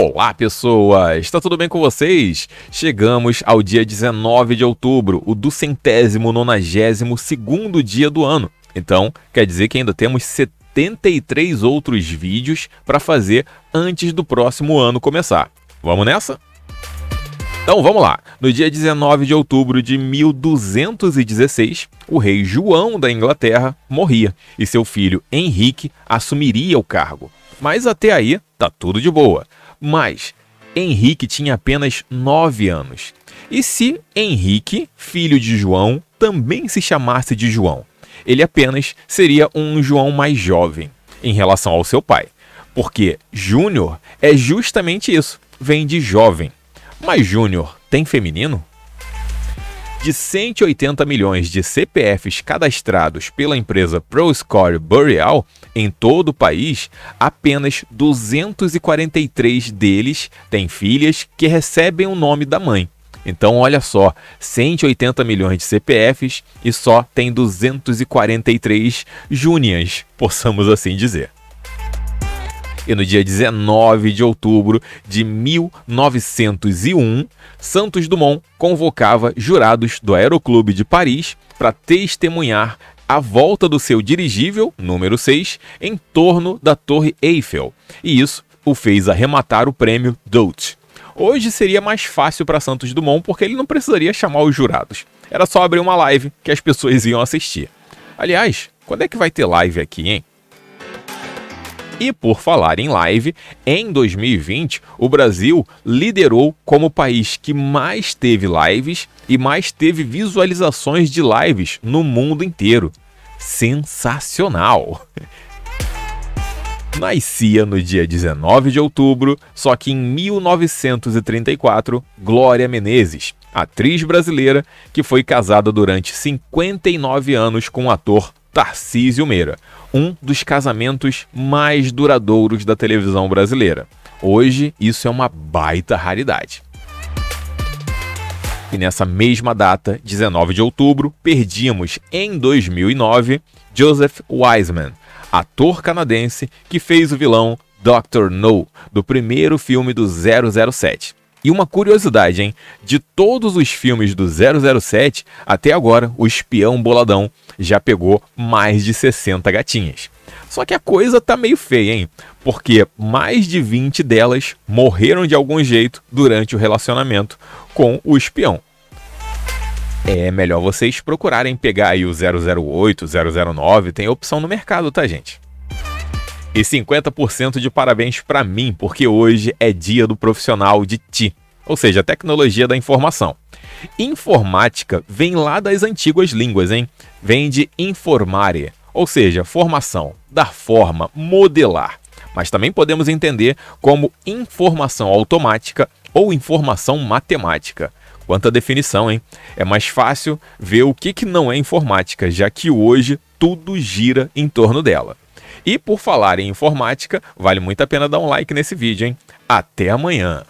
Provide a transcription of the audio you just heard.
Olá, pessoas! Está tudo bem com vocês? Chegamos ao dia 19 de outubro, o do centésimo nonagésimo segundo dia do ano. Então, quer dizer que ainda temos 73 outros vídeos para fazer antes do próximo ano começar. Vamos nessa? Então vamos lá. No dia 19 de outubro de 1216, o rei João da Inglaterra morria e seu filho Henrique assumiria o cargo. Mas até aí tá tudo de boa. Mas Henrique tinha apenas 9 anos. E se Henrique, filho de João, também se chamasse de João? Ele apenas seria um João mais jovem em relação ao seu pai. Porque Júnior é justamente isso, vem de jovem. Mas Júnior tem feminino? De 180 milhões de CPFs cadastrados pela empresa ProScore Boreal em todo o país, apenas 243 deles têm filhas que recebem o nome da mãe. Então, olha só, 180 milhões de CPFs e só tem 243 júnias, possamos assim dizer e no dia 19 de outubro de 1901, Santos Dumont convocava jurados do Aeroclube de Paris para testemunhar a volta do seu dirigível, número 6, em torno da Torre Eiffel. E isso o fez arrematar o prêmio Dote. Hoje seria mais fácil para Santos Dumont porque ele não precisaria chamar os jurados. Era só abrir uma live que as pessoas iam assistir. Aliás, quando é que vai ter live aqui, hein? E por falar em live, em 2020, o Brasil liderou como o país que mais teve lives e mais teve visualizações de lives no mundo inteiro. Sensacional! Nascia no dia 19 de outubro, só que em 1934, Glória Menezes, atriz brasileira que foi casada durante 59 anos com o ator Tarcísio Meira, um dos casamentos mais duradouros da televisão brasileira. Hoje, isso é uma baita raridade. E nessa mesma data, 19 de outubro, perdíamos em 2009 Joseph Wiseman, ator canadense que fez o vilão Dr. No do primeiro filme do 007. E uma curiosidade, hein? De todos os filmes do 007, até agora o espião boladão já pegou mais de 60 gatinhas. Só que a coisa tá meio feia, hein? Porque mais de 20 delas morreram de algum jeito durante o relacionamento com o espião. É melhor vocês procurarem pegar aí o 008, 009, tem opção no mercado, tá, gente? E 50% de parabéns para mim, porque hoje é dia do profissional de TI, ou seja, tecnologia da informação. Informática vem lá das antigas línguas, hein? Vem de informare, ou seja, formação, dar forma, modelar. Mas também podemos entender como informação automática ou informação matemática. Quanta definição, hein? É mais fácil ver o que, que não é informática, já que hoje tudo gira em torno dela. E por falar em informática, vale muito a pena dar um like nesse vídeo, hein? Até amanhã!